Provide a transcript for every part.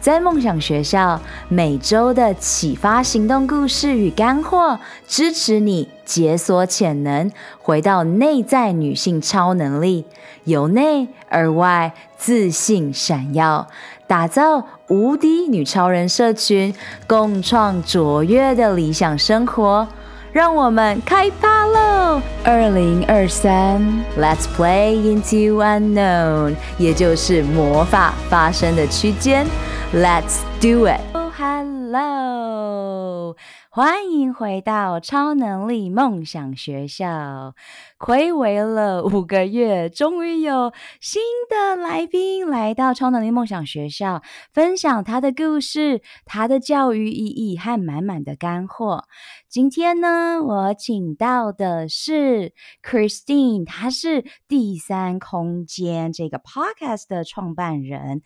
在梦想学校，每周的启发行动故事与干货，支持你解锁潜能，回到内在女性超能力，由内而外自信闪耀，打造无敌女超人社群，共创卓越的理想生活。让我们开趴喽！二零二三，Let's play into unknown，也就是魔法发生的区间。Let's do it! Oh, hello. 欢迎回到超能力梦想学校。睽违了五个月，终于有新的来宾来到超能力梦想学校，分享他的故事、他的教育意义和满满的干货。今天呢，我请到的是 Christine，她是第三空间这个 Podcast 的创办人。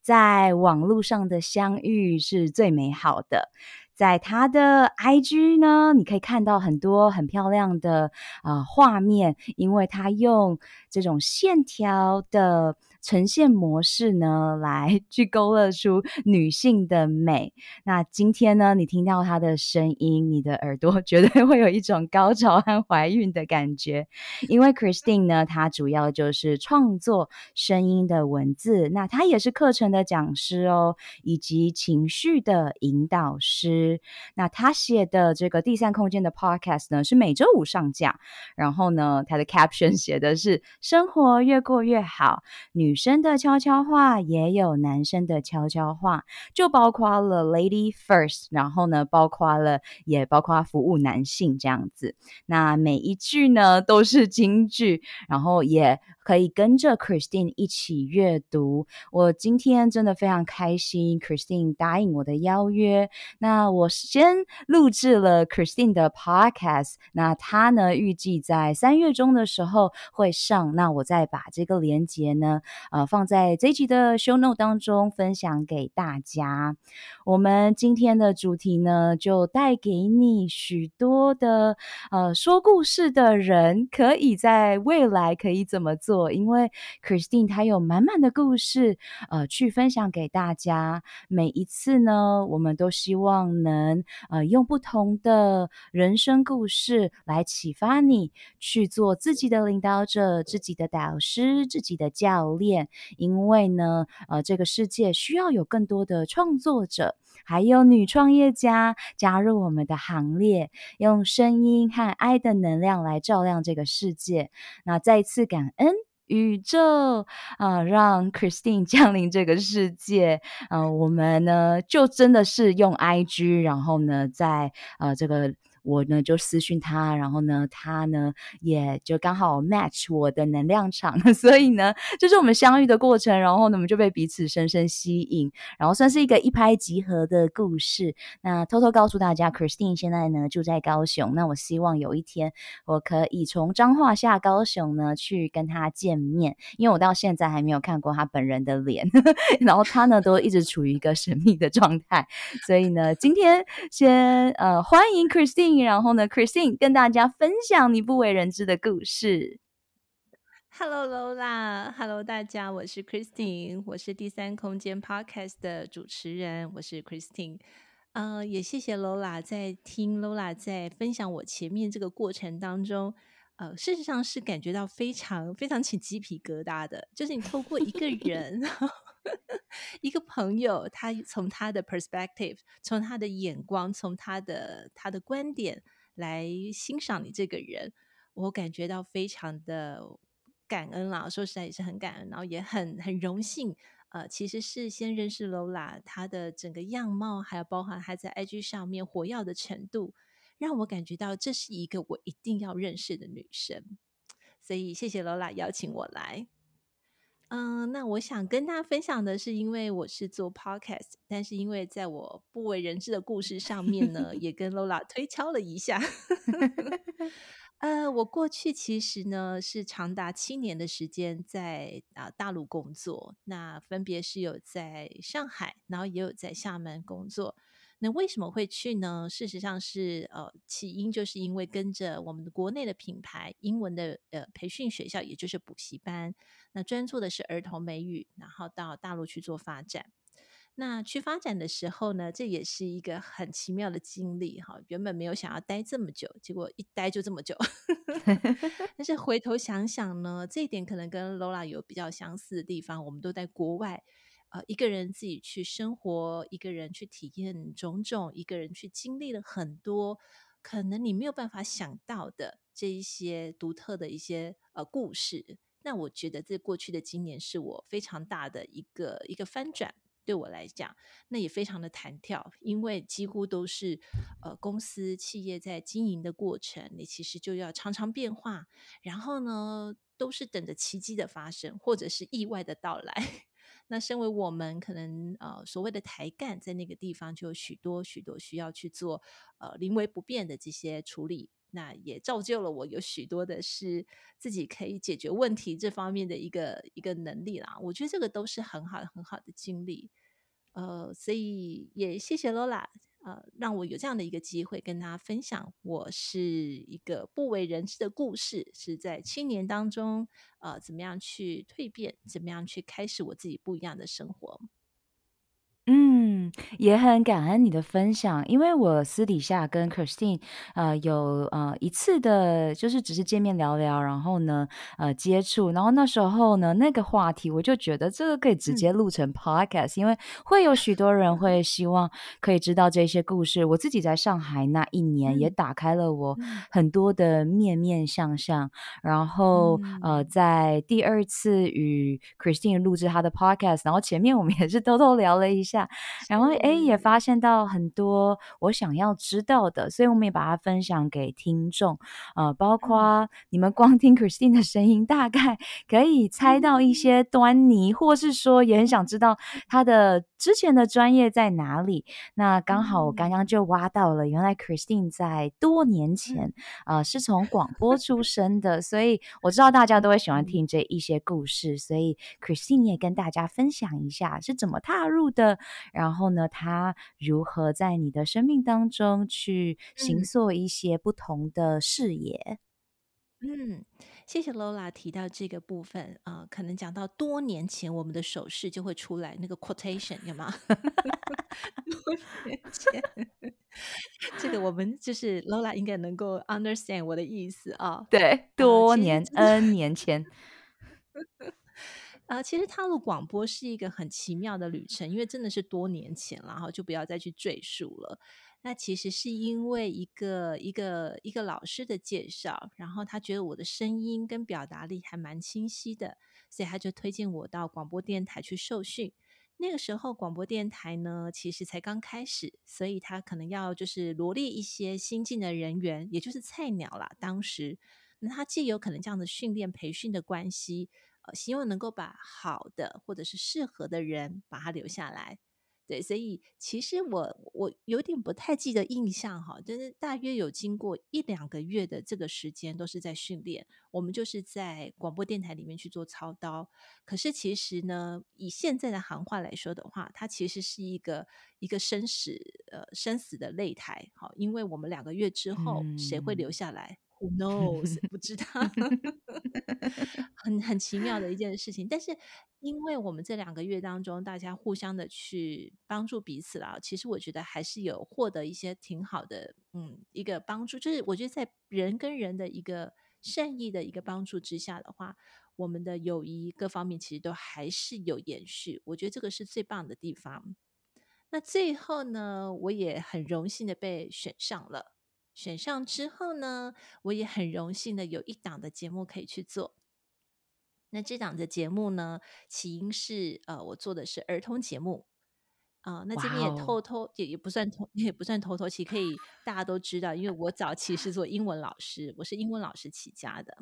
在网络上的相遇是最美好的。在他的 IG 呢，你可以看到很多很漂亮的啊、画面，因为他用这种线条的呈现模式呢，来去勾勒出女性的美。那今天呢，你听到她的声音，你的耳朵 绝对会有一种高潮和怀孕的感觉，因为 Christine 呢，她主要就是创作声音的文字，那她也是课程的讲师哦，以及情绪的引导师。那她写的这个第三空间的 podcast 呢，是每周五上架。然后呢，她的 caption 写的是“生活越过越好”，女女生的悄悄话也有男生的悄悄话，就包括了 lady first，然后呢，包括了也包括服务男性这样子。那每一句呢都是金句，然后也可以跟着 Christine 一起阅读。我今天真的非常开心，Christine 答应我的邀约。那我先录制了 Christine 的 Podcast，那他呢预计在三月中的时候会上，那我再把这个连接呢，呃，放在这一集的 Show Note 当中分享给大家。我们今天的主题呢，就带给你许多的呃说故事的人，可以在未来可以怎么做？因为 Christine 她有满满的故事，呃，去分享给大家。每一次呢，我们都希望。能呃用不同的人生故事来启发你去做自己的领导者、自己的导师、自己的教练，因为呢呃这个世界需要有更多的创作者，还有女创业家加入我们的行列，用声音和爱的能量来照亮这个世界。那再次感恩。宇宙啊、让 Christine 降临这个世界，啊、我们呢就真的是用 IG，然后呢，在呃这个。我呢就私讯他，然后呢他呢也就刚好 match 我的能量场，所以呢、就是我们相遇的过程，然后呢我们就被彼此深深吸引，然后算是一个一拍即合的故事。那偷偷告诉大家，Christine 现在呢住在高雄，那我希望有一天我可以从彰化下高雄呢去跟他见面，因为我到现在还没有看过他本人的脸，然后他呢都一直处于一个神秘的状态，所以呢今天先呃欢迎 Christine。然后呢，Christine 跟大家分享你不为人知的故事。Hello Lola，Hello 大家，我是 Christine，我是第三空间 Podcast 的主持人，我是 Christine。呃，也谢谢 Lola 在听 Lola 在分享我前面这个过程当中，呃，事实上是感觉到非常非常起鸡皮疙瘩的，就是你透过一个人。一个朋友，他从他的 perspective，从他的眼光，从他的他的观点来欣赏你这个人，我感觉到非常的感恩啦。说实在也是很感恩，然后也很很荣幸。呃，其实是先认识 Lola，她的整个样貌，还有包含她在 IG 上面活跃的程度，让我感觉到这是一个我一定要认识的女生。所以谢谢 Lola 邀请我来。嗯、那我想跟大家分享的是，因为我是做 podcast，但是因为在我不为人知的故事上面呢，也跟 Lola 推敲了一下。呃，我过去其实呢是长达七年的时间在啊、大陆工作，那分别是有在上海，然后也有在厦门工作。那为什么会去呢？事实上是呃起因就是因为跟着我们的国内的品牌英文的呃培训学校，也就是补习班，那专注的是儿童美语，然后到大陆去做发展。那去发展的时候呢，这也是一个很奇妙的经历哈。原本没有想要待这么久，结果一待就这么久。但是回头想想呢，这一点可能跟 Lola 有比较相似的地方。我们都在国外，呃，一个人自己去生活，一个人去体验种种，一个人去经历了很多可能你没有办法想到的这一些独特的一些呃故事。那我觉得这过去的今年是我非常大的一个一个翻转。对我来讲，那也非常的弹跳，因为几乎都是呃公司企业在经营的过程，你其实就要常常变化，然后呢，都是等着奇迹的发生，或者是意外的到来。那身为我们可能呃所谓的抬干，在那个地方就有许多许多需要去做呃临危不变的这些处理，那也造就了我有许多的是自己可以解决问题这方面的一个一个能力啦。我觉得这个都是很好很好的经历。呃，所以也谢谢 Lola，呃，让我有这样的一个机会跟大家分享，我是一个不为人知的故事，是在青年当中，呃，怎么样去蜕变，怎么样去开始我自己不一样的生活。嗯，也很感恩你的分享，因为我私底下跟 Christine 呃有呃一次的，就是只是见面聊聊，然后呢呃接触，然后那时候呢那个话题，我就觉得这个可以直接录成 Podcast，嗯，因为会有许多人会希望可以知道这些故事。我自己在上海那一年也打开了我很多的面面相向，然后呃在第二次与 Christine 录制他的 Podcast，然后前面我们也是 偷偷聊了一下。然后诶，也发现到很多我想要知道的，所以我们也把它分享给听众。呃，包括你们光听 Christine 的声音，大概可以猜到一些端倪，或是说也很想知道他的之前的专业在哪里。那刚好我刚刚就挖到了，原来 Christine 在多年前呃是从广播 出身的，所以我知道大家都会喜欢听这一些故事，所以 Christine 也跟大家分享一下是怎么踏入的。然后呢，他如何在你的生命当中去行塑一些不同的视野？嗯，谢谢 Lola 提到这个部分啊、呃，可能讲到多年前，我们的手势就会出来那个 quotation 有吗？多年前，这个我们就是 Lola 应该能够 understand 我的意思啊。对，多年 N 年前。呃，其实踏入广播是一个很奇妙的旅程，因为真的是多年前了，然后就不要再去赘述了。那其实是因为一个一个一个老师的介绍，然后他觉得我的声音跟表达力还蛮清晰的，所以他就推荐我到广播电台去受训。那个时候广播电台呢，其实才刚开始，所以他可能要就是罗列一些新进的人员，也就是菜鸟啦。当时，那他既有可能这样的训练培训的关系。希望能够把好的或者是适合的人把他留下来，对，所以其实我我有点不太记得印象哈，就是大约有经过一两个月的这个时间都是在训练，我们就是在广播电台里面去做操刀。可是其实呢，以现在的行话来说的话，它其实是一个一个生死呃生死的擂台，好，因为我们两个月之后谁会留下来？Who knows？不知道，很很奇妙的一件事情。但是，因为我们这两个月当中，大家互相的去帮助彼此啦，其实我觉得还是有获得一些挺好的，嗯，一个帮助。就是我觉得在人跟人的一个善意的一个帮助之下的话，我们的友谊各方面其实都还是有延续。我觉得这个是最棒的地方。那最后呢，我也很荣幸的被选上了。选上之后呢，我也很荣幸的有一档的节目可以去做。那这档的节目呢，起因是呃，我做的是儿童节目啊、呃。那这边也偷偷、也也不算偷 也不算偷偷，其实可以大家都知道，因为我早期是做英文老师，我是英文老师起家的，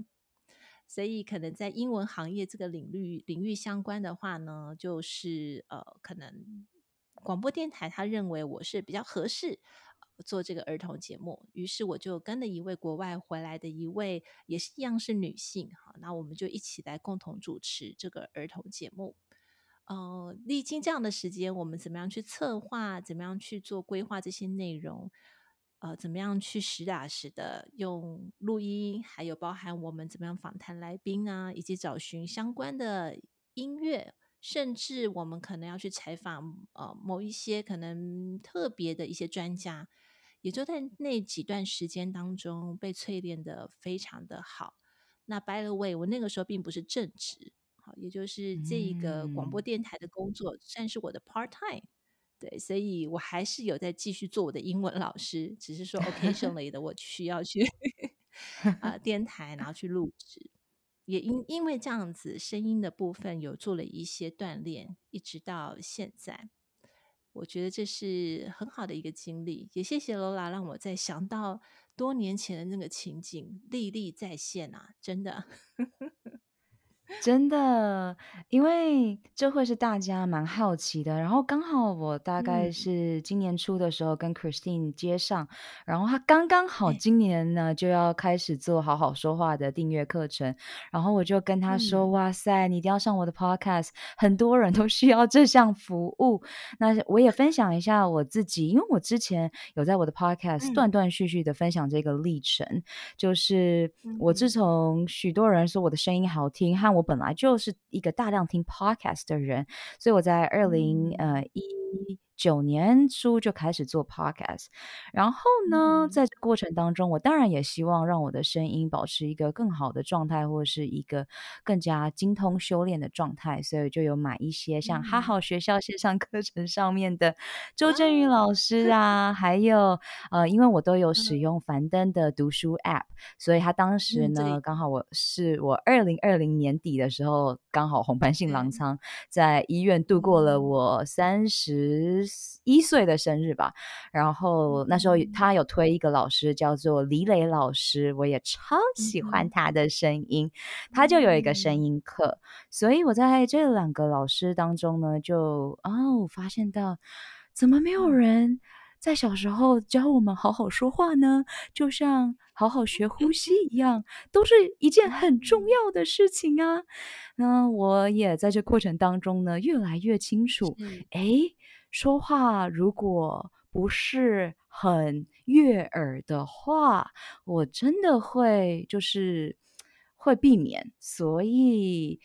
所以可能在英文行业这个领域领域相关的话呢，就是呃，可能广播电台他认为我是比较合适。做这个儿童节目，于是我就跟了一位国外回来的一位，也是一样是女性，哈，那我们就一起来共同主持这个儿童节目。呃，历经这样的时间，我们怎么样去策划，怎么样去做规划这些内容，呃，怎么样去实打实的用录音，还有包含我们怎么样访谈来宾啊，以及找寻相关的音乐。甚至我们可能要去采访呃某一些可能特别的一些专家，也就在那几段时间当中被淬炼的非常的好。那 by the way，我那个时候并不是正职，好，也就是这一个广播电台的工作算是我的 part time，对，所以我还是有在继续做我的英文老师，只是说 occasionally 的我需要去啊、呃、电台，然后去录制。也因因为这样子，声音的部分有做了一些锻炼，一直到现在，我觉得这是很好的一个经历。也谢谢罗拉让我再想到多年前的那个情景，历历在现啊！真的。真的，因为这会是大家蛮好奇的。然后刚好我大概是今年初的时候跟 Christine 接上，嗯、然后他刚刚好今年呢就要开始做好好说话的订阅课程。然后我就跟他说：“嗯、哇塞，你一定要上我的 Podcast，很多人都需要这项服务。”那我也分享一下我自己，因为我之前有在我的 Podcast 断断续续的分享这个历程，嗯、就是我自从许多人说我的声音好听和我本来就是一个大量听 podcast 的人，所以我在二零呃一九年初就开始做 podcast，然后呢，在这过程当中，我当然也希望让我的声音保持一个更好的状态，或是一个更加精通修炼的状态，所以就有买一些像哈好学校线上课程上面的周震宇老师啊，还有呃，因为我都有使用樊登的读书 app，所以他当时呢，刚好我是我二零二零年底的时候，刚好红斑性狼疮，在医院度过了我三十。一岁的生日吧，然后那时候他有推一个老师叫做李磊老师，我也超喜欢他的声音，他就有一个声音课，所以我在这两个老师当中呢，就哦发现到怎么没有人在小时候教我们好好说话呢？就像好好学呼吸 一样，都是一件很重要的事情啊。那我也在这过程当中呢，越来越清楚，诶。说话如果不是很悦耳的话，我真的会就是会避免。所以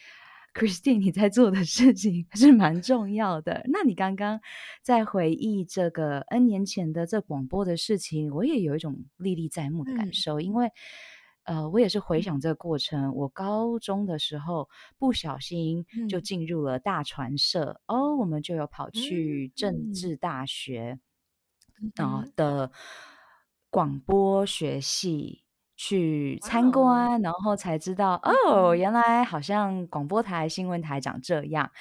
，Christine，你在做的事情是蛮重要的。那你刚刚在回忆这个 N 年前的这广播的事情，我也有一种历历在目的感受，嗯、因为。呃，我也是回想这个过程。嗯、我高中的时候不小心就进入了大传社，嗯、哦，我们就有跑去政治大学啊的广播学系。去参观然后才知道哦，原来好像广播台、新闻台长这样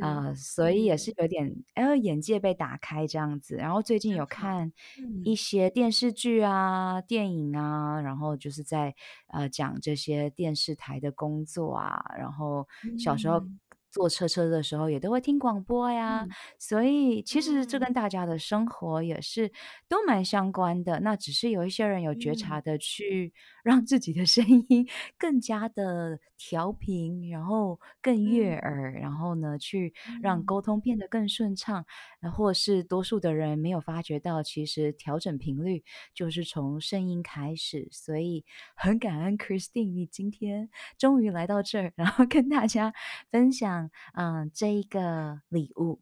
啊、所以也是有点呃眼界被打开这样子。然后最近有看一些电视剧啊、嗯、电影啊，然后就是在呃讲这些电视台的工作啊。然后小时候。嗯坐车车的时候也都会听广播呀，嗯、所以其实这跟大家的生活也是都蛮相关的。嗯、那只是有一些人有觉察的去让自己的声音更加的调频，然后更悦耳，嗯、然后呢去让沟通变得更顺畅。那、嗯、或是多数的人没有发觉到，其实调整频率就是从声音开始。所以很感恩 Christine，你今天终于来到这儿，然后跟大家分享。嗯，这一个礼物，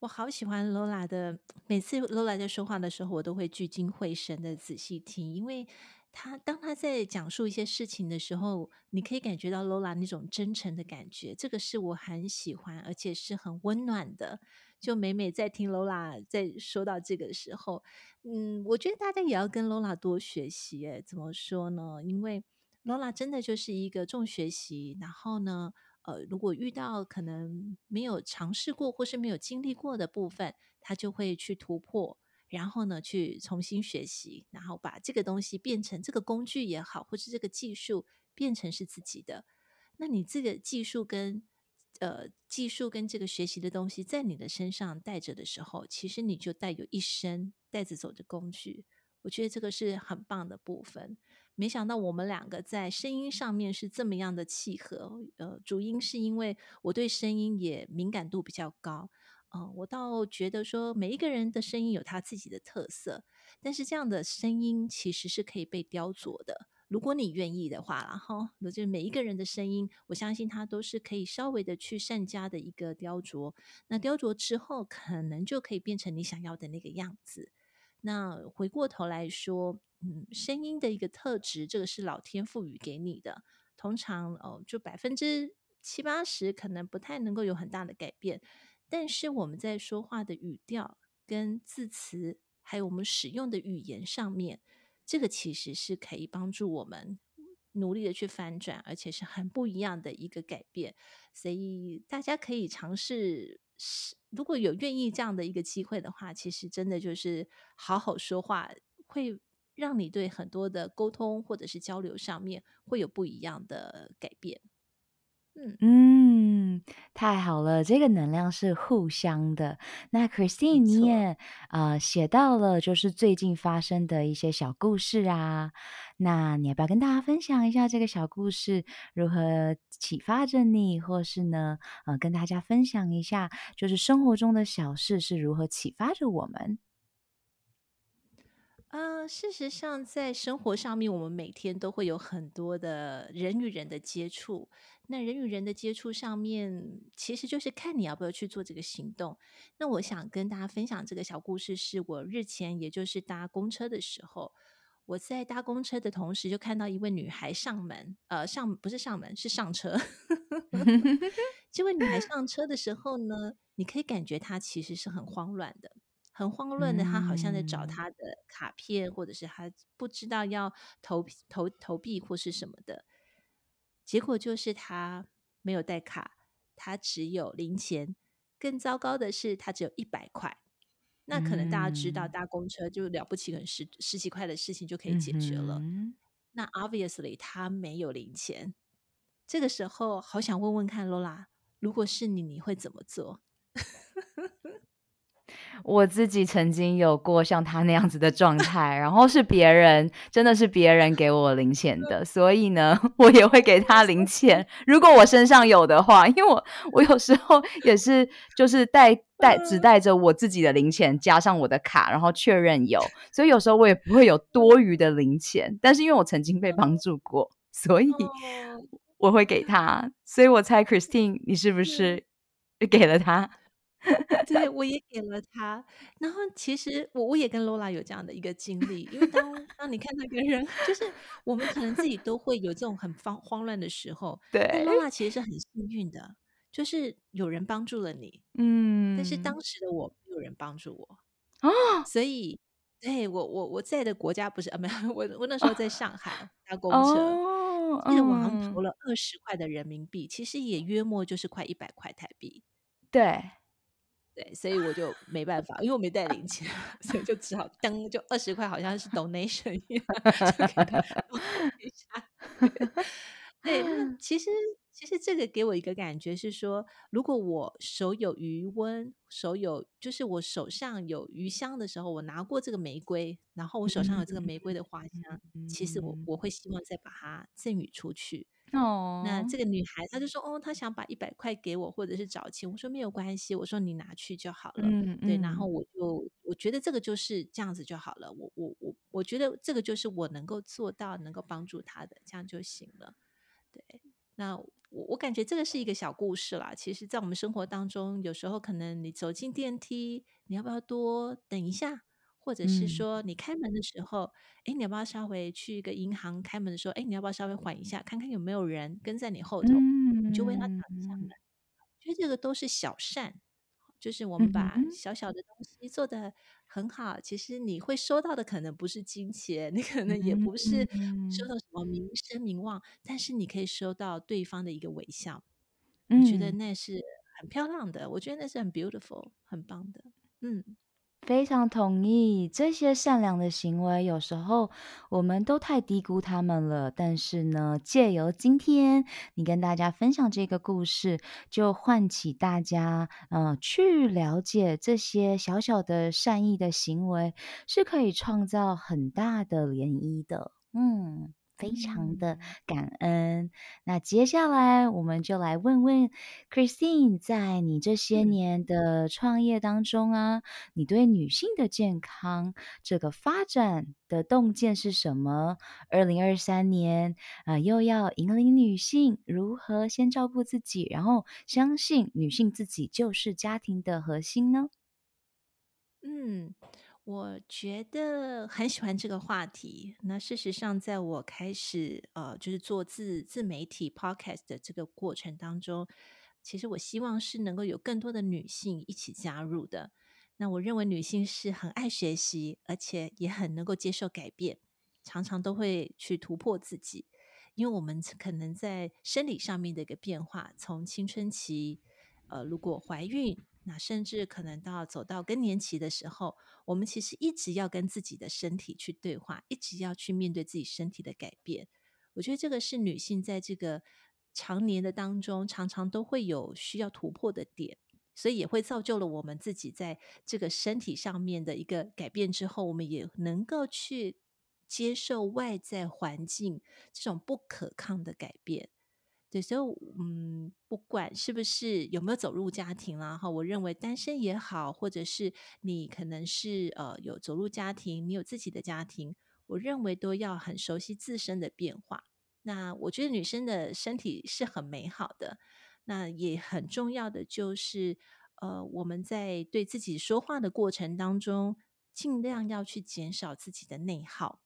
我好喜欢 Lola 的。每次 Lola 在说话的时候，我都会聚精会神的仔细听，因为他当他在讲述一些事情的时候，你可以感觉到 Lola 那种真诚的感觉，这个是我很喜欢，而且是很温暖的。就每每在听 Lola 在说到这个的时候，嗯，我觉得大家也要跟 Lola 多学习。怎么说呢？因为 Lola 真的就是一个重学习，然后呢。呃，如果遇到可能没有尝试过或是没有经历过的部分，他就会去突破，然后呢，去重新学习，然后把这个东西变成这个工具也好，或是这个技术变成是自己的。那你这个技术跟呃技术跟这个学习的东西在你的身上带着的时候，其实你就带有一身带着走的工具。我觉得这个是很棒的部分。没想到我们两个在声音上面是这么样的契合。呃，主因是因为我对声音也敏感度比较高。嗯、我倒觉得说每一个人的声音有他自己的特色，但是这样的声音其实是可以被雕琢的。如果你愿意的话，然后那就每一个人的声音，我相信他都是可以稍微的去善加的一个雕琢。那雕琢之后，可能就可以变成你想要的那个样子。那回过头来说，嗯，声音的一个特质，这个是老天赋予给你的。通常哦，就百分之七八十可能不太能够有很大的改变。但是我们在说话的语调、跟字词，还有我们使用的语言上面，这个其实是可以帮助我们努力的去翻转，而且是很不一样的一个改变。所以大家可以尝试。是，如果有愿意这样的一个机会的话，其实真的就是好好说话，会让你对很多的沟通或者是交流上面会有不一样的改变。嗯嗯，太好了，这个能量是互相的。那 Christine，你也啊、呃、写到了，就是最近发生的一些小故事啊。那你要不要跟大家分享一下这个小故事如何启发着你，或是呢，呃，跟大家分享一下，就是生活中的小事是如何启发着我们？呃，事实上，在生活上面，我们每天都会有很多的人与人的接触。那人与人的接触上面，其实就是看你要不要去做这个行动。那我想跟大家分享这个小故事，是我日前，也就是搭公车的时候，我在搭公车的同时，就看到一位女孩上门，呃，上不是上门，是上车。这位女孩上车的时候呢，你可以感觉她其实是很慌乱的。很慌乱的，他好像在找他的卡片，嗯、或者是他不知道要投投投币或是什么的。结果就是他没有带卡，他只有零钱。更糟糕的是，他只有一百块。那可能大家知道，搭公车就了不起，可能十十几块的事情就可以解决了。嗯、那 obviously 他没有零钱。这个时候，好想问问看，Lola，如果是你，你会怎么做？我自己曾经有过像他那样子的状态，然后是别人，真的是别人给我零钱的，所以呢，我也会给他零钱。如果我身上有的话，因为我我有时候也是就是带带只带着我自己的零钱，加上我的卡，然后确认有，所以有时候我也不会有多余的零钱。但是因为我曾经被帮助过，所以我会给他。所以我猜 Christine，你是不是给了他？对，我也给了他。然后其实我我也跟 Lola 有这样的一个经历，因为当当你看到一个人，就是我们可能自己都会有这种很慌慌乱的时候。对，Lola 其实是很幸运的，就是有人帮助了你。嗯，但是当时的我没有人帮助我啊，所以对我我我在的国家不是啊，没有我我那时候在 上海搭公车，记得网上投了二十块的人民币，其实也约莫就是快一百块台币。对。对，所以我就没办法，因为我没带零钱，所以就只好 登，就二十块，好像是 donation 一样，就给他 一下。对，那其实其实这个给我一个感觉是说，如果我手有余温，手有就是我手上有余香的时候，我拿过这个玫瑰，然后我手上有这个玫瑰的花香，其实我我会希望再把它赠予出去。哦，那这个女孩她就说，哦，她想把一百块给我，或者是找钱。我说没有关系，我说你拿去就好了。嗯，对，然后我就我觉得这个就是这样子就好了。我我我我觉得这个就是我能够做到，能够帮助她的，这样就行了。对，那我我感觉这个是一个小故事啦。其实，在我们生活当中，有时候可能你走进电梯，你要不要多等一下？或者是说，你开门的时候，哎、嗯，你要不要稍微去一个银行开门的时候，哎，你要不要稍微缓一下，看看有没有人跟在你后头，嗯、你就为他挡一下门。我觉得这个都是小善，就是我们把小小的东西做的很好。嗯、其实你会收到的可能不是金钱，你可能也不是收到什么名声名望，但是你可以收到对方的一个微笑。我觉得那是很漂亮的，我觉得那是很 beautiful，很棒的。嗯。非常同意，这些善良的行为，有时候我们都太低估他们了。但是呢，借由今天你跟大家分享这个故事，就唤起大家，呃，去了解这些小小的善意的行为，是可以创造很大的涟漪的。嗯。非常的感恩。嗯、那接下来我们就来问问 Christine，在你这些年的创业当中啊，嗯、你对女性的健康这个发展的洞见是什么？二零二三年啊、呃，又要引领女性如何先照顾自己，然后相信女性自己就是家庭的核心呢？嗯。我觉得很喜欢这个话题。那事实上，在我开始呃，就是做自自媒体 podcast 的这个过程当中，其实我希望是能够有更多的女性一起加入的。那我认为女性是很爱学习，而且也很能够接受改变，常常都会去突破自己。因为我们可能在生理上面的一个变化，从青春期，呃，如果怀孕。那甚至可能到走到更年期的时候，我们其实一直要跟自己的身体去对话，一直要去面对自己身体的改变。我觉得这个是女性在这个常年的当中，常常都会有需要突破的点，所以也会造就了我们自己在这个身体上面的一个改变之后，我们也能够去接受外在环境这种不可抗的改变。对，所以嗯，不管是不是有没有走入家庭啦，哈，我认为单身也好，或者是你可能是呃有走入家庭，你有自己的家庭，我认为都要很熟悉自身的变化。那我觉得女生的身体是很美好的，那也很重要的就是呃我们在对自己说话的过程当中，尽量要去减少自己的内耗。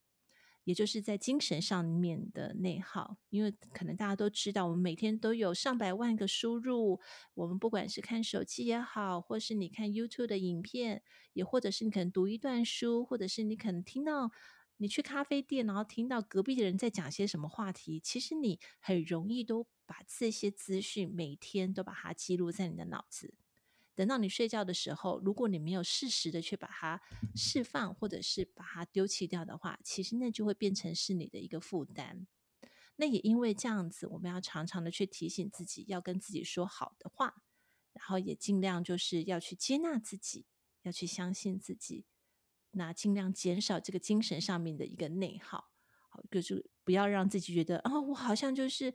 也就是在精神上面的内耗，因为可能大家都知道，我们每天都有上百万个输入，我们不管是看手机也好，或是你看 YouTube 的影片，也或者是你可能读一段书，或者是你可能听到你去咖啡店，然后听到隔壁的人在讲些什么话题，其实你很容易都把这些资讯每天都把它记录在你的脑子。等到你睡觉的时候，如果你没有适时的去把它释放，或者是把它丢弃掉的话，其实那就会变成是你的一个负担。那也因为这样子，我们要常常的去提醒自己，要跟自己说好的话，然后也尽量就是要去接纳自己，要去相信自己，那尽量减少这个精神上面的一个内耗，好，就是不要让自己觉得、哦，我好像就是。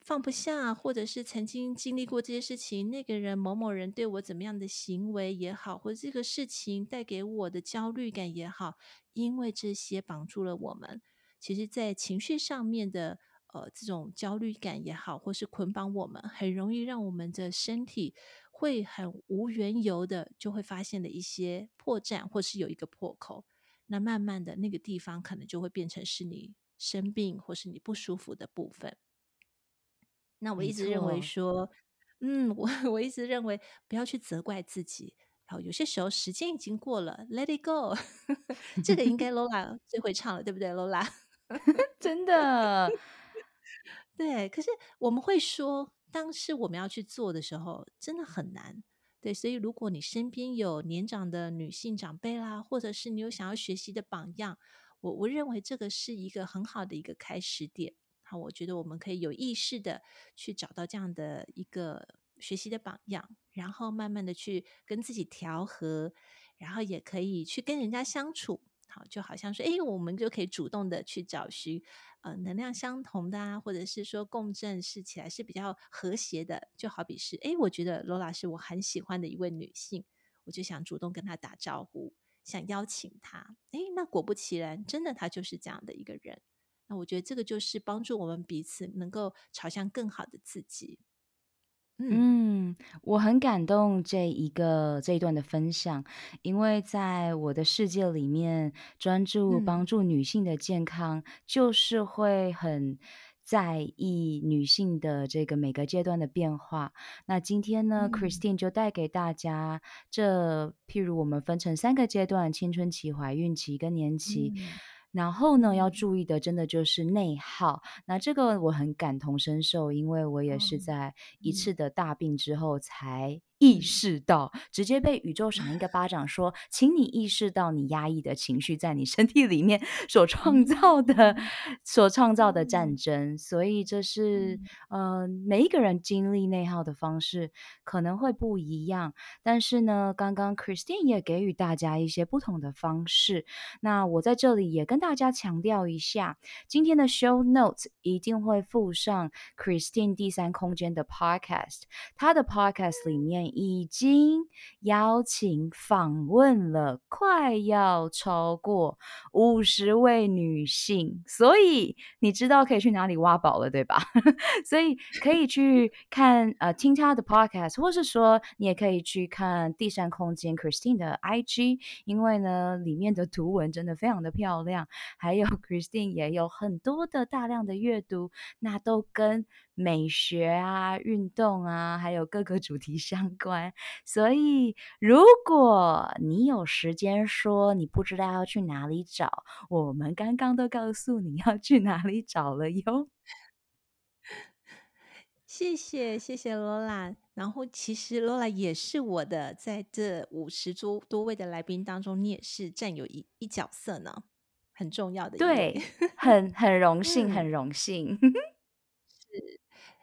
放不下，或者是曾经经历过这些事情，那个人某某人对我怎么样的行为也好，或者这个事情带给我的焦虑感也好，因为这些绑住了我们。其实，在情绪上面的呃这种焦虑感也好，或是捆绑我们，很容易让我们的身体会很无缘由的就会发现了一些破绽，或是有一个破口。那慢慢的那个地方可能就会变成是你生病或是你不舒服的部分。那我一直认为说，嗯，我 我一直认为不要去责怪自己。然后有些时候时间已经过了，Let it go。这个应该 Lola 最会唱了，对不对，Lola？真的，对。可是我们会说，当时我们要去做的时候，真的很难。对，所以如果你身边有年长的女性长辈啦，或者是你有想要学习的榜样，我我认为这个是一个很好的一个开始点。好，我觉得我们可以有意识的去找到这样的一个学习的榜样，然后慢慢的去跟自己调和，然后也可以去跟人家相处。好，就好像说，哎，我们就可以主动的去找寻呃能量相同的啊，或者是说共振是起来是比较和谐的。就好比是，哎，我觉得 Lola 是我很喜欢的一位女性，我就想主动跟她打招呼，想邀请她。哎，那果不其然，真的她就是这样的一个人。那我觉得这个就是帮助我们彼此能够朝向更好的自己。嗯，嗯，我很感动这一个这一段的分享，因为在我的世界里面，专注帮助女性的健康，嗯、就是会很在意女性的这个每个阶段的变化。那今天呢，嗯，Christine 就带给大家这，譬如我们分成三个阶段：青春期、怀孕期、更年期。嗯然后呢，要注意的真的就是内耗。那这个我很感同身受，因为我也是在一次的大病之后才意识到，直接被宇宙赏一个巴掌，说，请你意识到你压抑的情绪在你身体里面所创造的、所创造的战争。所以这是，嗯、呃，每一个人经历内耗的方式可能会不一样。但是呢，刚刚 Christine 也给予大家一些不同的方式。那我在这里也跟大家强调一下，今天的 Show Notes 一定会附上 Christine 第三空间的 Podcast，他的 Podcast 里面。已经邀请访问了快要超过五十位女性，所以你知道可以去哪里挖宝了，对吧？所以可以去看呃听他的 podcast，或是说你也可以去看第三空间 Christine 的 IG，因为呢里面的图文真的非常的漂亮，还有 Christine 也有很多的大量的阅读，那都跟美学啊、运动啊，还有各个主题相关，所以如果你有时间说你不知道要去哪里找，我们刚刚都告诉你要去哪里找了哟。谢谢谢谢罗兰，然后其实罗兰也是我的，在这五十多多位的来宾当中，你也是占有一一角色呢，很重要的一位，对，很很荣幸，很荣幸，是。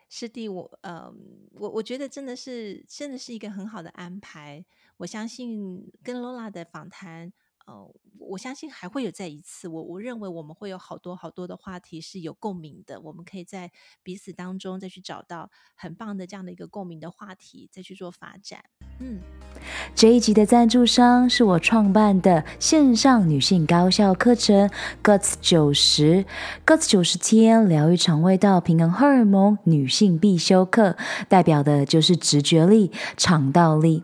师弟，我呃，我我觉得真的是真的是一个很好的安排。我相信跟 Lola 的访谈，呃，我相信还会有再一次。我我认为我们会有好多好多的话题是有共鸣的，我们可以在彼此当中再去找到很棒的这样的一个共鸣的话题，再去做发展。嗯。这一集的赞助商是我创办的线上女性高效课程 Guts 九十 Guts 九十天疗愈肠胃道平衡荷尔蒙女性必修课，代表的就是直觉力、肠道力。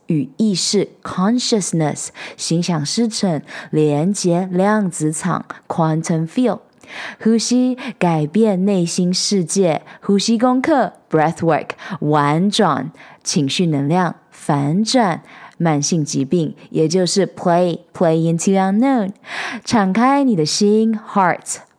与意识 （consciousness）、心想事成、连接量子场 （quantum field）。呼吸改变内心世界，呼吸功课 （breathwork） 婉转情绪能量反转慢性疾病，也就是 play play into unknown，敞开你的心 （heart）。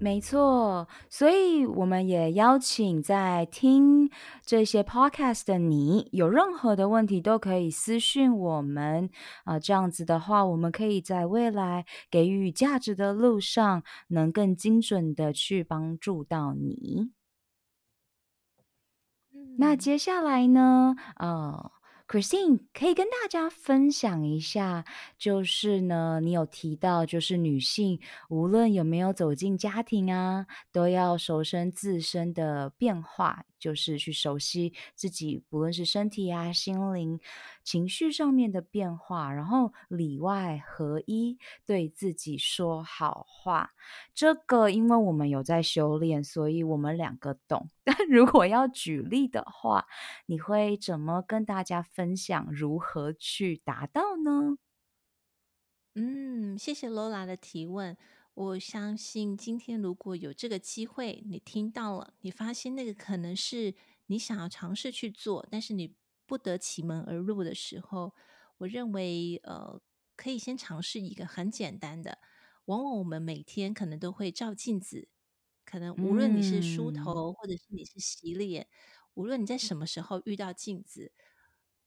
没错，所以我们也邀请在听这些 podcast 的你，有任何的问题都可以私讯我们啊、呃。这样子的话，我们可以在未来给予价值的路上，能更精准的去帮助到你。嗯、那接下来呢？呃。Christine 可以跟大家分享一下，就是呢，你有提到，就是女性无论有没有走进家庭啊，都要熟身自身的变化。就是去熟悉自己，不论是身体啊、心灵、情绪上面的变化，然后里外合一，对自己说好话。这个，因为我们有在修炼，所以我们两个懂。但如果要举例的话，你会怎么跟大家分享如何去达到呢？嗯，谢谢 Lola 的提问。我相信今天如果有这个机会，你听到了，你发现那个可能是你想要尝试去做，但是你不得其门而入的时候，我认为呃，可以先尝试一个很简单的。往往我们每天可能都会照镜子，可能无论你是梳头，或者是你是洗脸，无论你在什么时候遇到镜子，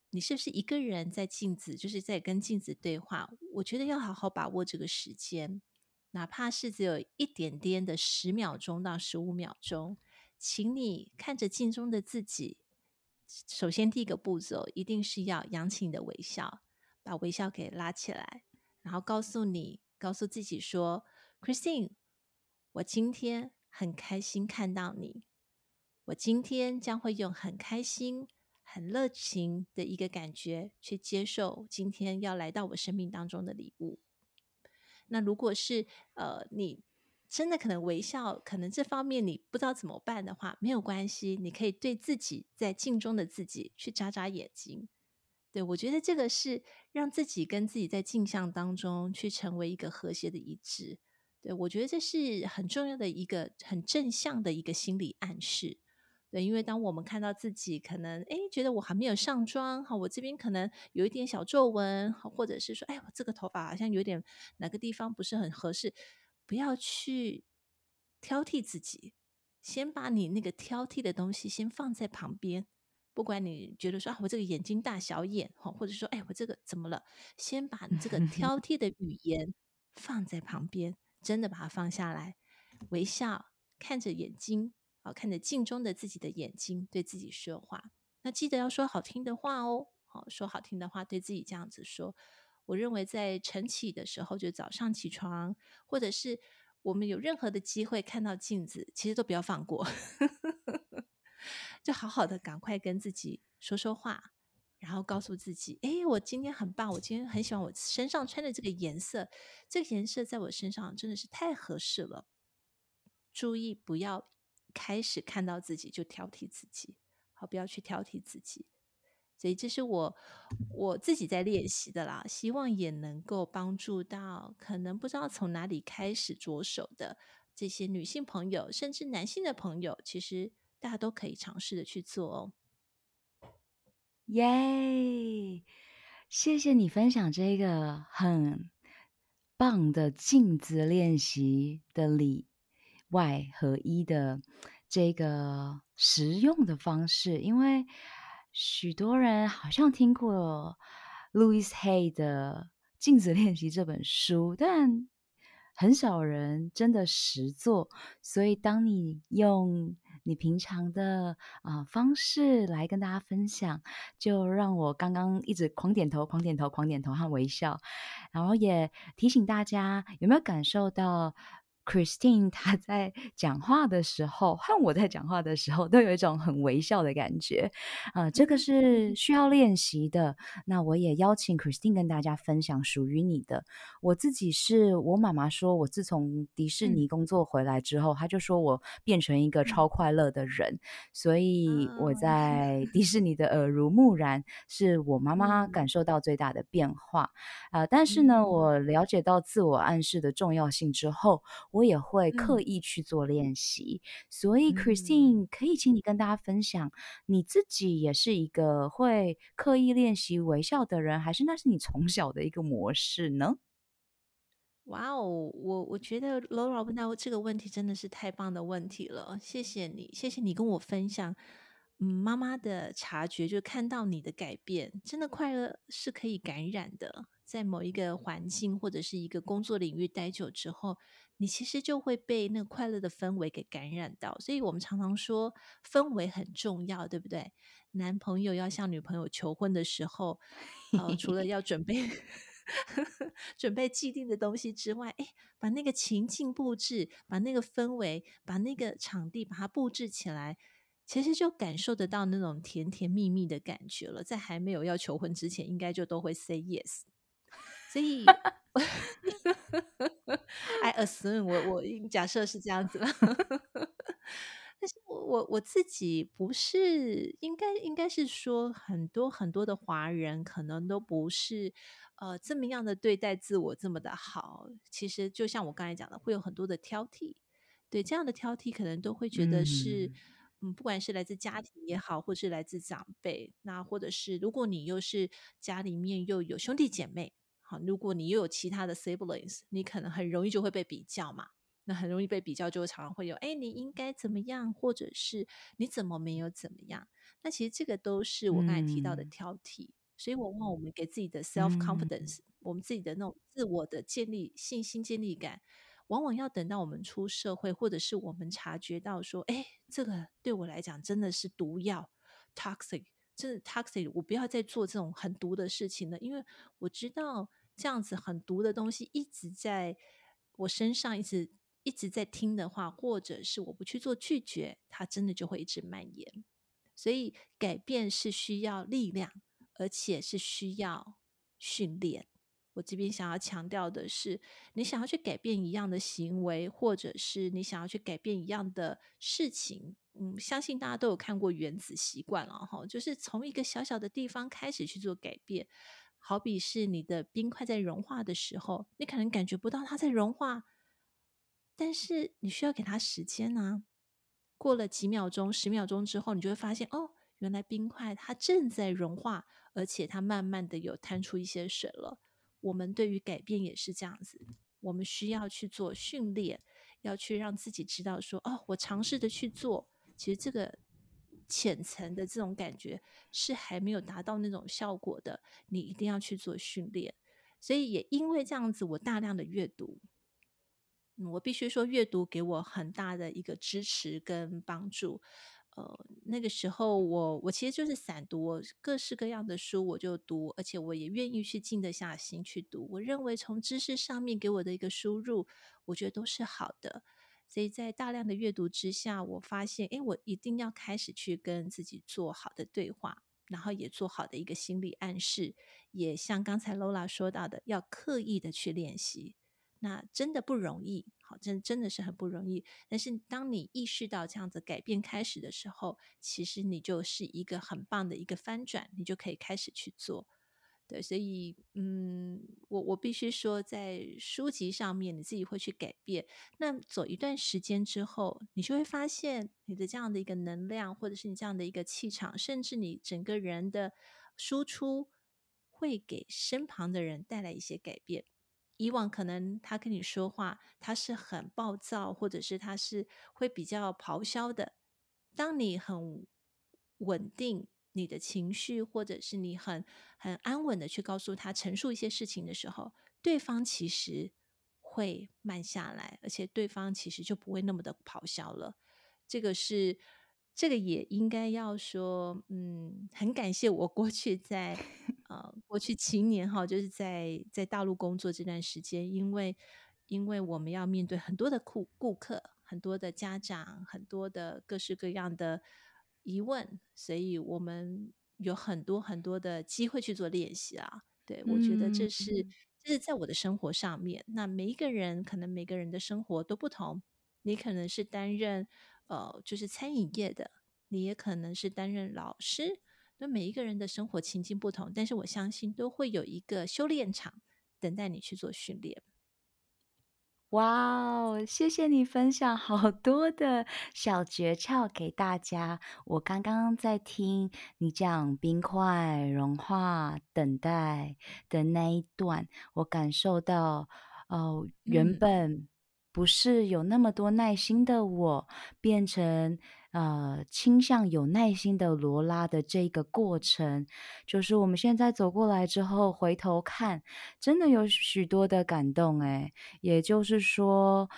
你是不是一个人在镜子，就是在跟镜子对话？我觉得要好好把握这个时间。哪怕是只有一点点的十秒钟到十五秒钟，请你看着镜中的自己。首先，第一个步骤一定是要扬起你的微笑，把微笑给拉起来，然后告诉你，告诉自己说：“Christine，我今天很开心看到你，我今天将会用很开心、很热情的一个感觉去接受今天要来到我生命当中的礼物。”那如果是呃，你真的可能微笑，可能这方面你不知道怎么办的话，没有关系，你可以对自己在镜中的自己去眨眨眼睛。对，我觉得这个是让自己跟自己在镜像当中去成为一个和谐的一致。对，我觉得这是很重要的一个很正向的一个心理暗示。对，因为当我们看到自己可能哎，觉得我还没有上妆，好，我这边可能有一点小皱纹，或者是说，哎，我这个头发好像有点哪个地方不是很合适，不要去挑剔自己，先把你那个挑剔的东西先放在旁边。不管你觉得说啊，我这个眼睛大小眼，哈，或者说，哎，我这个怎么了？先把你这个挑剔的语言放在旁边，真的把它放下来，微笑看着眼睛。好，看着镜中的自己的眼睛，对自己说话。那记得要说好听的话哦。好，说好听的话，对自己这样子说。我认为在晨起的时候，就早上起床，或者是我们有任何的机会看到镜子，其实都不要放过，就好好的赶快跟自己说说话，然后告诉自己：哎，我今天很棒，我今天很喜欢我身上穿的这个颜色，这个颜色在我身上真的是太合适了。注意不要。开始看到自己就挑剔自己，好，不要去挑剔自己。所以这是我我自己在练习的啦，希望也能够帮助到可能不知道从哪里开始着手的这些女性朋友，甚至男性的朋友，其实大家都可以尝试的去做哦。耶，谢谢你分享这个很棒的镜子练习的礼外合一的这个实用的方式，因为许多人好像听过 Louis Hay 的《镜子练习》这本书，但很少人真的实做。所以，当你用你平常的啊、方式来跟大家分享，就让我刚刚一直狂点头、狂点头、狂点头和微笑，然后也提醒大家，有没有感受到？Christine 她在讲话的时候，和我在讲话的时候，都有一种很微笑的感觉，啊、呃，这个是需要练习的。那我也邀请 Christine 跟大家分享属于你的。我自己是我妈妈说，我自从迪士尼工作回来之后，她、嗯、就说我变成一个超快乐的人，所以我在迪士尼的耳濡目染，是我妈妈感受到最大的变化。啊、呃，但是呢，我了解到自我暗示的重要性之后。我也会刻意去做练习，嗯、所以 Christine、嗯、可以请你跟大家分享，你自己也是一个会刻意练习微笑的人，还是那是你从小的一个模式呢？哇哦，我我觉得 Laura 问到这个问题真的是太棒的问题了，谢谢你，谢谢你跟我分享。嗯，妈妈的察觉就看到你的改变，真的快乐是可以感染的。在某一个环境或者是一个工作领域待久之后，你其实就会被那个快乐的氛围给感染到。所以我们常常说氛围很重要，对不对？男朋友要向女朋友求婚的时候，呃，除了要 准备 准备既定的东西之外，哎，把那个情境布置，把那个氛围，把那个场地把它布置起来。其实就感受得到那种甜甜蜜蜜的感觉了，在还没有要求婚之前，应该就都会 say yes。所以，I assume 我我假设是这样子了。但是我我我自己不是，应该应该是说，很多很多的华人可能都不是呃这么样的对待自我这么的好。其实就像我刚才讲的，会有很多的挑剔，对这样的挑剔，可能都会觉得是。嗯嗯，不管是来自家庭也好，或是来自长辈，那或者是如果你又是家里面又有兄弟姐妹，好，如果你又有其他的 siblings，你可能很容易就会被比较嘛。那很容易被比较，就常常会有，哎，你应该怎么样，或者是你怎么没有怎么样？那其实这个都是我刚才提到的挑剔。嗯、所以往往我们给自己的 self confidence，、嗯、我们自己的那种自我的建立信心、建立感。往往要等到我们出社会，或者是我们察觉到说，哎，这个对我来讲真的是毒药，toxic，真的 toxic，我不要再做这种很毒的事情了，因为我知道这样子很毒的东西一直在我身上，一直一直在听的话，或者是我不去做拒绝，它真的就会一直蔓延。所以改变是需要力量，而且是需要训练。我这边想要强调的是，你想要去改变一样的行为，或者是你想要去改变一样的事情，嗯，相信大家都有看过《原子习惯》了哈，就是从一个小小的地方开始去做改变。好比是你的冰块在融化的时候，你可能感觉不到它在融化，但是你需要给它时间啊。过了几秒钟、十秒钟之后，你就会发现，哦，原来冰块它正在融化，而且它慢慢的有摊出一些水了。我们对于改变也是这样子，我们需要去做训练，要去让自己知道说，哦，我尝试的去做，其实这个浅层的这种感觉是还没有达到那种效果的，你一定要去做训练。所以也因为这样子，我大量的阅读，我必须说，阅读给我很大的一个支持跟帮助。呃，那个时候我我其实就是散读，各式各样的书我就读，而且我也愿意去静得下心去读。我认为从知识上面给我的一个输入，我觉得都是好的。所以在大量的阅读之下，我发现，诶，我一定要开始去跟自己做好的对话，然后也做好的一个心理暗示，也像刚才 Lola 说到的，要刻意的去练习。那真的不容易，好，真真的是很不容易。但是当你意识到这样子改变开始的时候，其实你就是一个很棒的一个翻转，你就可以开始去做。对，所以，嗯，我我必须说，在书籍上面你自己会去改变。那走一段时间之后，你就会发现你的这样的一个能量，或者是你这样的一个气场，甚至你整个人的输出，会给身旁的人带来一些改变。以往可能他跟你说话，他是很暴躁，或者是他是会比较咆哮的。当你很稳定你的情绪，或者是你很很安稳的去告诉他陈述一些事情的时候，对方其实会慢下来，而且对方其实就不会那么的咆哮了。这个是。这个也应该要说，嗯，很感谢我过去在呃过去七年哈，就是在在大陆工作这段时间，因为因为我们要面对很多的顾顾客、很多的家长、很多的各式各样的疑问，所以我们有很多很多的机会去做练习啊。对，我觉得这是这是在我的生活上面。那每一个人可能每个人的生活都不同，你可能是担任。呃，就是餐饮业的，你也可能是担任老师。那每一个人的生活情境不同，但是我相信都会有一个修炼场等待你去做训练。哇哦，谢谢你分享好多的小诀窍给大家。我刚刚在听你讲冰块融化等待的那一段，我感受到。哦，原本不是有那么多耐心的我，变成呃倾向有耐心的罗拉的这个过程，就是我们现在走过来之后回头看，真的有许多的感动诶，也就是说。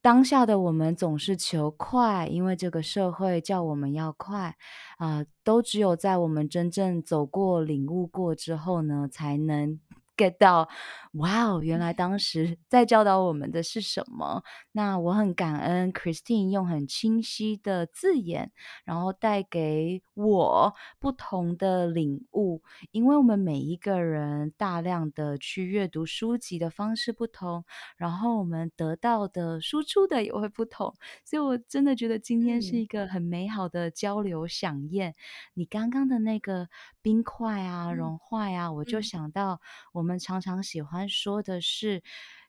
当下的我们总是求快，因为这个社会叫我们要快，啊、都只有在我们真正走过、领悟过之后呢，才能。Get 到，哇哦！原来当时在教导我们的是什么？那我很感恩 Christine 用很清晰的字眼，然后带给我不同的领悟。因为我们每一个人大量的去阅读书籍的方式不同，然后我们得到的输出的也会不同。所以我真的觉得今天是一个很美好的交流飨宴。嗯、你刚刚的那个冰块啊，融化呀、啊，嗯、我就想到我们。我们常常喜欢说的是，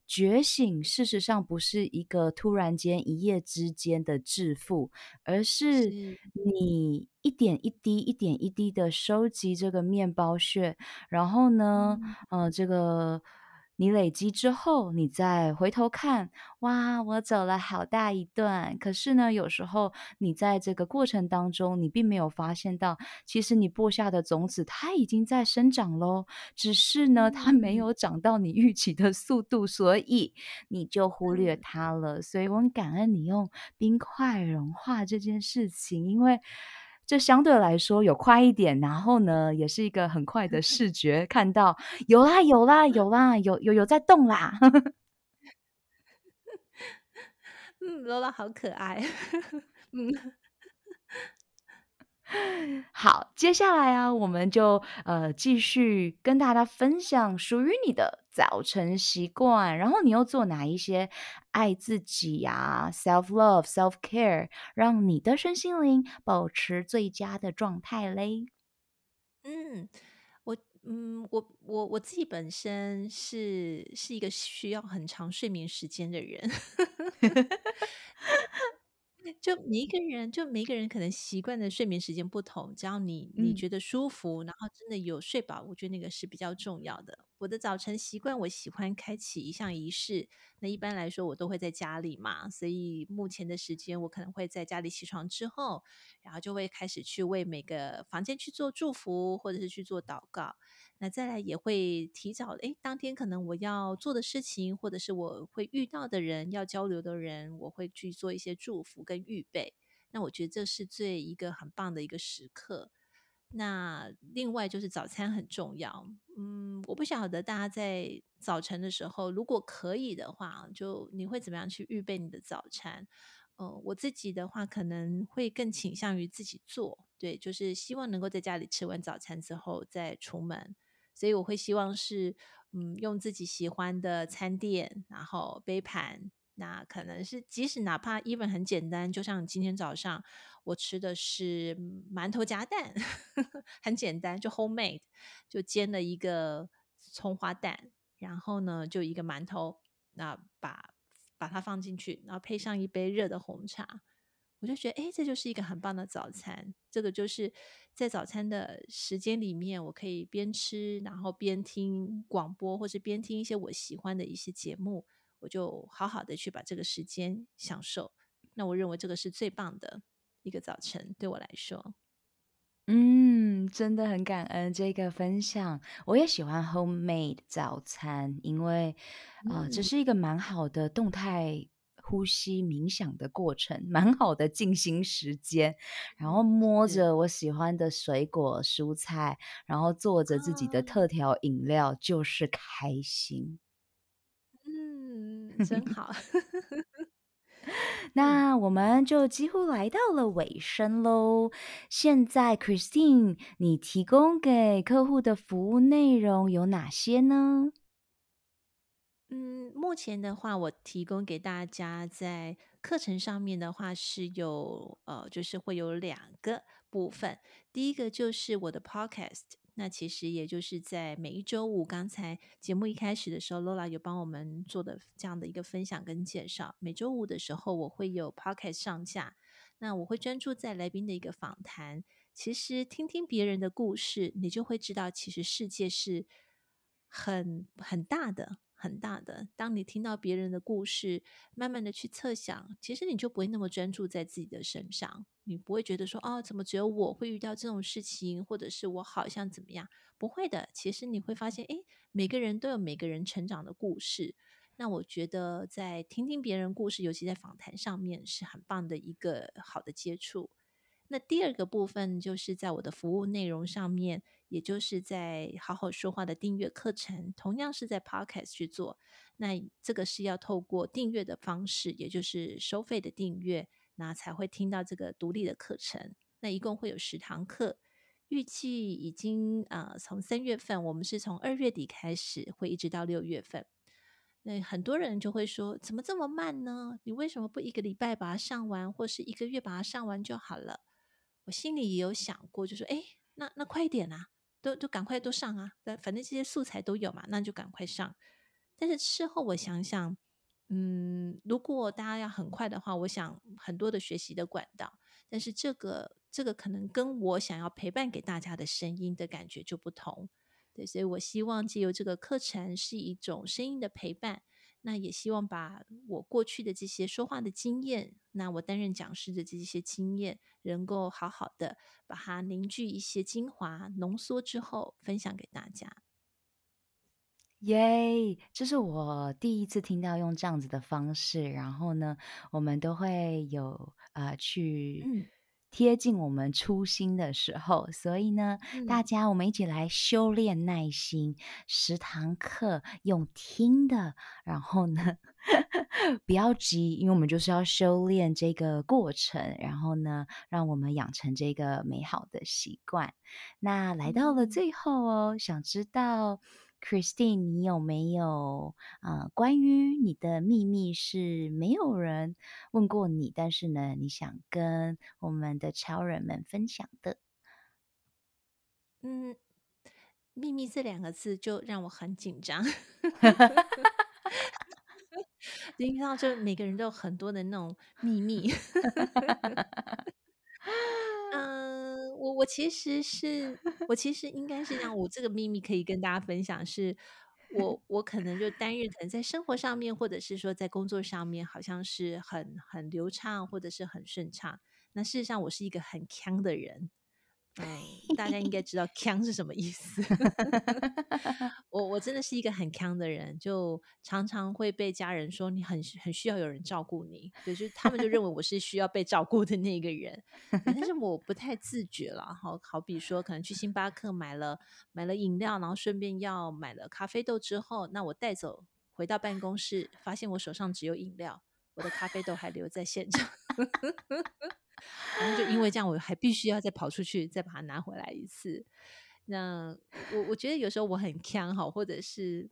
觉醒事实上不是一个突然间一夜之间的致富，而是你一点一滴、一点一滴的收集这个面包屑，然后呢，嗯、呃，这个。你累积之后，你再回头看，哇，我走了好大一段。可是呢，有时候你在这个过程当中，你并没有发现到，其实你播下的种子它已经在生长喽，只是呢，它没有长到你预期的速度，所以你就忽略它了。所以我很感恩你用冰块融化这件事情，因为。这相对来说有快一点，然后呢，也是一个很快的视觉，看到有啦有啦有啦有有有在动啦。嗯，罗拉好可爱。嗯。好，接下来啊，我们就呃继续跟大家分享属于你的早晨习惯，然后你又做哪一些爱自己呀、啊、self love、self care，让你的身心灵保持最佳的状态嘞？嗯，我嗯我我我自己本身是是一个需要很长睡眠时间的人。就每一个人，就每一个人可能习惯的睡眠时间不同，只要你你觉得舒服，嗯、然后真的有睡饱，我觉得那个是比较重要的。我的早晨习惯，我喜欢开启一项仪式。那一般来说，我都会在家里嘛，所以目前的时间，我可能会在家里起床之后，然后就会开始去为每个房间去做祝福，或者是去做祷告。那再来也会提早，诶，当天可能我要做的事情，或者是我会遇到的人，要交流的人，我会去做一些祝福跟预备。那我觉得这是最一个很棒的一个时刻。那另外就是早餐很重要，嗯，我不晓得大家在早晨的时候，如果可以的话，就你会怎么样去预备你的早餐？呃，我自己的话可能会更倾向于自己做，对，就是希望能够在家里吃完早餐之后再出门，所以我会希望是，嗯，用自己喜欢的餐垫，然后杯盘。那可能是，即使哪怕 even 很简单，就像今天早上我吃的是馒头夹蛋，很简单，就 homemade，就煎了一个葱花蛋，然后呢就一个馒头，那把把它放进去，然后配上一杯热的红茶，我就觉得哎，这就是一个很棒的早餐。这个就是在早餐的时间里面，我可以边吃，然后边听广播，或是边听一些我喜欢的一些节目。我就好好的去把这个时间享受，那我认为这个是最棒的一个早晨，对我来说。嗯，真的很感恩这个分享。我也喜欢 homemade 早餐，因为啊、呃，这是一个蛮好的动态呼吸冥想的过程，蛮好的静心时间。然后摸着我喜欢的水果蔬菜，然后做着自己的特调饮料，就是开心。真 好，那我们就几乎来到了尾声喽。现在，Christine，你提供给客户的服务内容有哪些呢？嗯，目前的话，我提供给大家在课程上面的话是有呃，就是会有两个部分。第一个就是我的 Podcast。那其实也就是在每一周五，刚才节目一开始的时候，Lola 有帮我们做的这样的一个分享跟介绍。每周五的时候，我会有 Podcast 上架，那我会专注在来宾的一个访谈。其实听听别人的故事，你就会知道，其实世界是很很大的。很大的。当你听到别人的故事，慢慢的去测想，其实你就不会那么专注在自己的身上，你不会觉得说，哦，怎么只有我会遇到这种事情，或者是我好像怎么样？不会的，其实你会发现，诶，每个人都有每个人成长的故事。那我觉得，在听听别人故事，尤其在访谈上面，是很棒的一个好的接触。那第二个部分，就是在我的服务内容上面，也就是在好好说话的订阅课程，同样是在 Podcast 去做。那这个是要透过订阅的方式，也就是收费的订阅，那才会听到这个独立的课程。那一共会有十堂课，预计已经呃从三月份，我们是从二月底开始，会一直到六月份。那很多人就会说，怎么这么慢呢？你为什么不一个礼拜把它上完，或是一个月把它上完就好了？我心里也有想过，就说，哎，那那快一点啊，都都赶快都上啊，反正这些素材都有嘛，那就赶快上。但是事后我想想，嗯，如果大家要很快的话，我想很多的学习的管道，但是这个这个可能跟我想要陪伴给大家的声音的感觉就不同。对，所以我希望借由这个课程是一种声音的陪伴，那也希望把我过去的这些说话的经验，那我担任讲师的这些经验，能够好好的把它凝聚一些精华，浓缩之后分享给大家。耶，这是我第一次听到用这样子的方式，然后呢，我们都会有呃去。嗯贴近我们初心的时候，所以呢，嗯、大家我们一起来修炼耐心，十堂课用听的，然后呢，不要急，因为我们就是要修炼这个过程，然后呢，让我们养成这个美好的习惯。那来到了最后哦，嗯、想知道。Christine，你有没有啊、呃？关于你的秘密是没有人问过你，但是呢，你想跟我们的超人们分享的？嗯，秘密这两个字就让我很紧张。你知道，就每个人都有很多的那种秘密。我我其实是我其实应该是让，我这个秘密可以跟大家分享是，我我可能就单日可能在生活上面，或者是说在工作上面，好像是很很流畅，或者是很顺畅。那事实上，我是一个很锵的人。嗯，大家应该知道“锵”是什么意思。我我真的是一个很锵的人，就常常会被家人说你很很需要有人照顾你，就是他们就认为我是需要被照顾的那个人。但是我不太自觉了，好好比说，可能去星巴克买了买了饮料，然后顺便要买了咖啡豆之后，那我带走回到办公室，发现我手上只有饮料，我的咖啡豆还留在现场。然后就因为这样，我还必须要再跑出去，再把它拿回来一次。那我我觉得有时候我很锵哈，或者是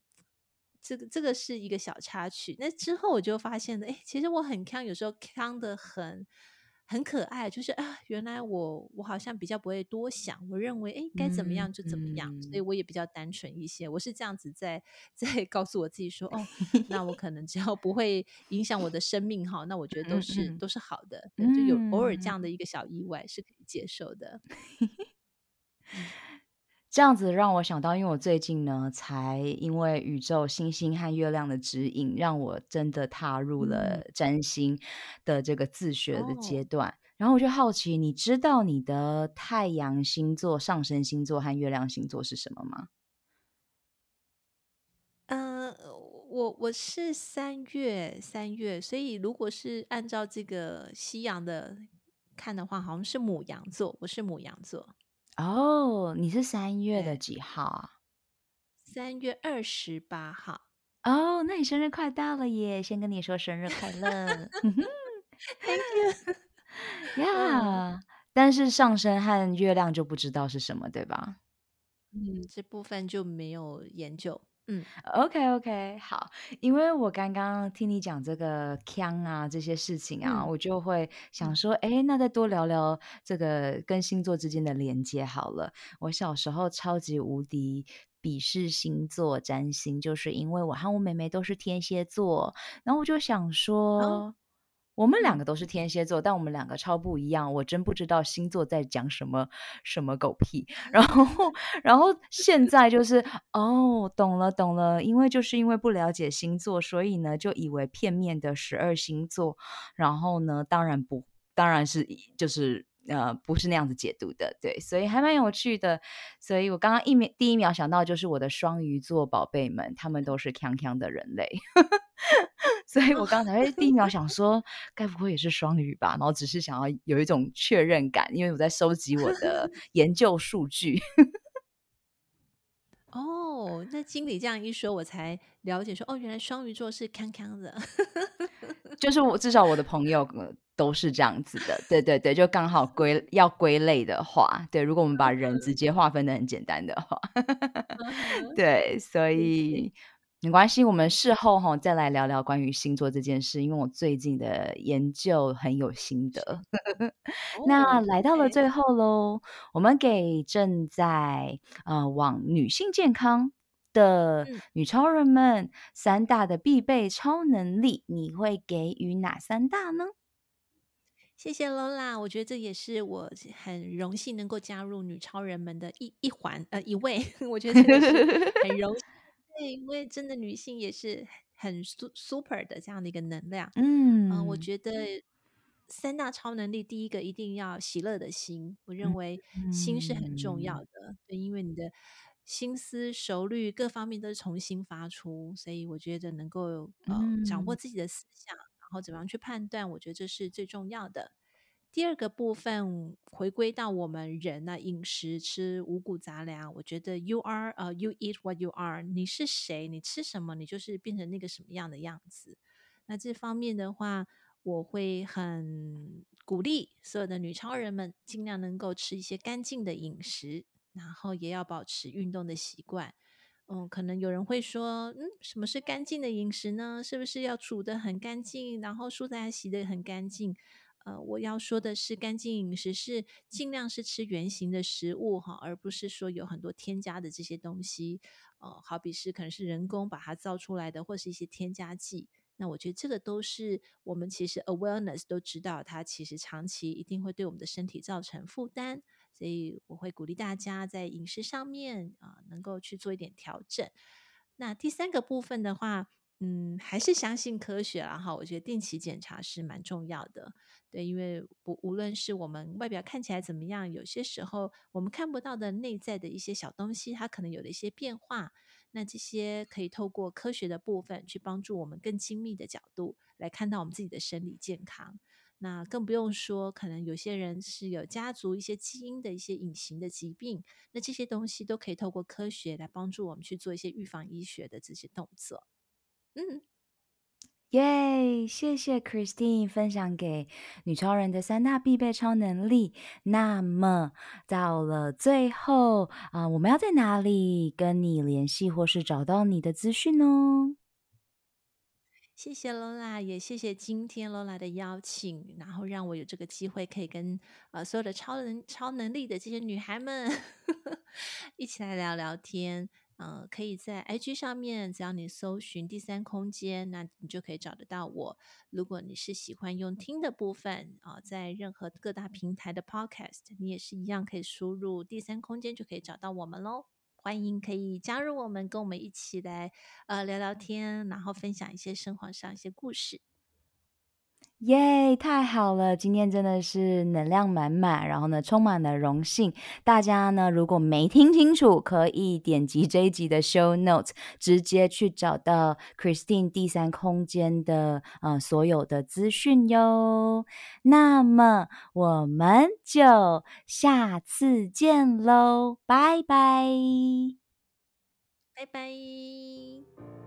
这个这个是一个小插曲。那之后我就发现了，哎，其实我很锵，有时候锵得很。很可爱，就是啊，原来我我好像比较不会多想，我认为诶该怎么样就怎么样，嗯嗯、所以我也比较单纯一些。我是这样子在在告诉我自己说，哦，那我可能只要不会影响我的生命哈，那我觉得都是都是好的，就有偶尔这样的一个小意外是可以接受的。这样子让我想到，因为我最近呢，才因为宇宙星星和月亮的指引，让我真的踏入了占星的这个自学的阶段。嗯、然后我就好奇，你知道你的太阳星座、上升星座和月亮星座是什么吗？嗯、呃，我我是三月三月，所以如果是按照这个西洋的看的话，好像是母羊座。我是母羊座。哦，你是三月的几号啊？三月二十八号。哦，那你生日快到了耶！先跟你说生日快乐，Thank you。Yeah，，但是上升和月亮就不知道是什么，对吧？嗯，这部分就没有研究。嗯，OK OK，好，因为我刚刚听你讲这个腔啊这些事情啊，嗯、我就会想说，哎，那再多聊聊这个跟星座之间的连接好了。我小时候超级无敌鄙视星座占星，就是因为我和我妹妹都是天蝎座，然后我就想说，哦、我们两个都是天蝎座，但我们两个超不一样。我真不知道星座在讲什么什么狗屁。然后，然后现在就是哦，懂了懂了，因为就是因为不了解星座，所以呢就以为片面的十二星座。然后呢，当然不，当然是就是呃不是那样子解读的，对，所以还蛮有趣的。所以我刚刚一秒第一秒想到就是我的双鱼座宝贝们，他们都是锵锵的人类。所以我刚才第一秒想说，该不会也是双鱼吧？然后只是想要有一种确认感，因为我在收集我的研究数据。哦，那经理这样一说，我才了解说，哦，原来双鱼座是康康的。就是我至少我的朋友都是这样子的，对对对，就刚好归要归类的话，对，如果我们把人直接划分的很简单的话，对，所以。没关系，我们事后哈再来聊聊关于星座这件事，因为我最近的研究很有心得。那来到了最后喽，哦、我们给正在呃往女性健康的女超人们三大的必备超能力，你会给予哪三大呢？谢谢 Lola，我觉得这也是我很荣幸能够加入女超人们的一一环呃一位，我觉得真的是很荣幸。对，因为真的女性也是很 super 的这样的一个能量，嗯、呃，我觉得三大超能力，第一个一定要喜乐的心，我认为心是很重要的，嗯、对，因为你的心思熟虑各方面都是从心发出，所以我觉得能够呃掌握自己的思想，然后怎么样去判断，我觉得这是最重要的。第二个部分回归到我们人呢、饮食吃五谷杂粮，我觉得 you are 呃、you eat what you are，你是谁，你吃什么，你就是变成那个什么样的样子。那这方面的话，我会很鼓励所有的女超人们尽量能够吃一些干净的饮食，然后也要保持运动的习惯。嗯，可能有人会说，嗯，什么是干净的饮食呢？是不是要煮得很干净，然后蔬菜洗得很干净？呃，我要说的是，干净饮食是尽量是吃原形的食物哈，而不是说有很多添加的这些东西。呃，好比是可能是人工把它造出来的，或是一些添加剂。那我觉得这个都是我们其实 awareness 都知道，它其实长期一定会对我们的身体造成负担。所以我会鼓励大家在饮食上面啊，呃，能够去做一点调整。那第三个部分的话，嗯，还是相信科学啦哈。我觉得定期检查是蛮重要的。对，因为不无论是我们外表看起来怎么样，有些时候我们看不到的内在的一些小东西，它可能有了一些变化。那这些可以透过科学的部分去帮助我们更精密的角度来看到我们自己的生理健康。那更不用说，可能有些人是有家族一些基因的一些隐形的疾病，那这些东西都可以透过科学来帮助我们去做一些预防医学的这些动作。嗯。耶谢谢 Christine 分享给女超人的三大必备超能力。那么到了最后啊、呃，我们要在哪里跟你联系，或是找到你的资讯呢？谢谢 Lola，也谢谢今天 Lola 的邀请，然后让我有这个机会可以跟呃所有的超能超能力的这些女孩们 一起来聊聊天。呃，可以在 IG 上面，只要你搜寻第三空间，那你就可以找得到我。如果你是喜欢用听的部分啊、在任何各大平台的 Podcast，你也是一样可以输入第三空间就可以找到我们喽。欢迎可以加入我们，跟我们一起来呃聊聊天，然后分享一些生活上一些故事。耶，太好了！今天真的是能量满满，然后呢，充满了荣幸。大家呢，如果没听清楚，可以点击这一集的 show notes，直接去找到 Christine 第三空间的呃所有的资讯哟。那么我们就下次见喽，拜拜，拜拜。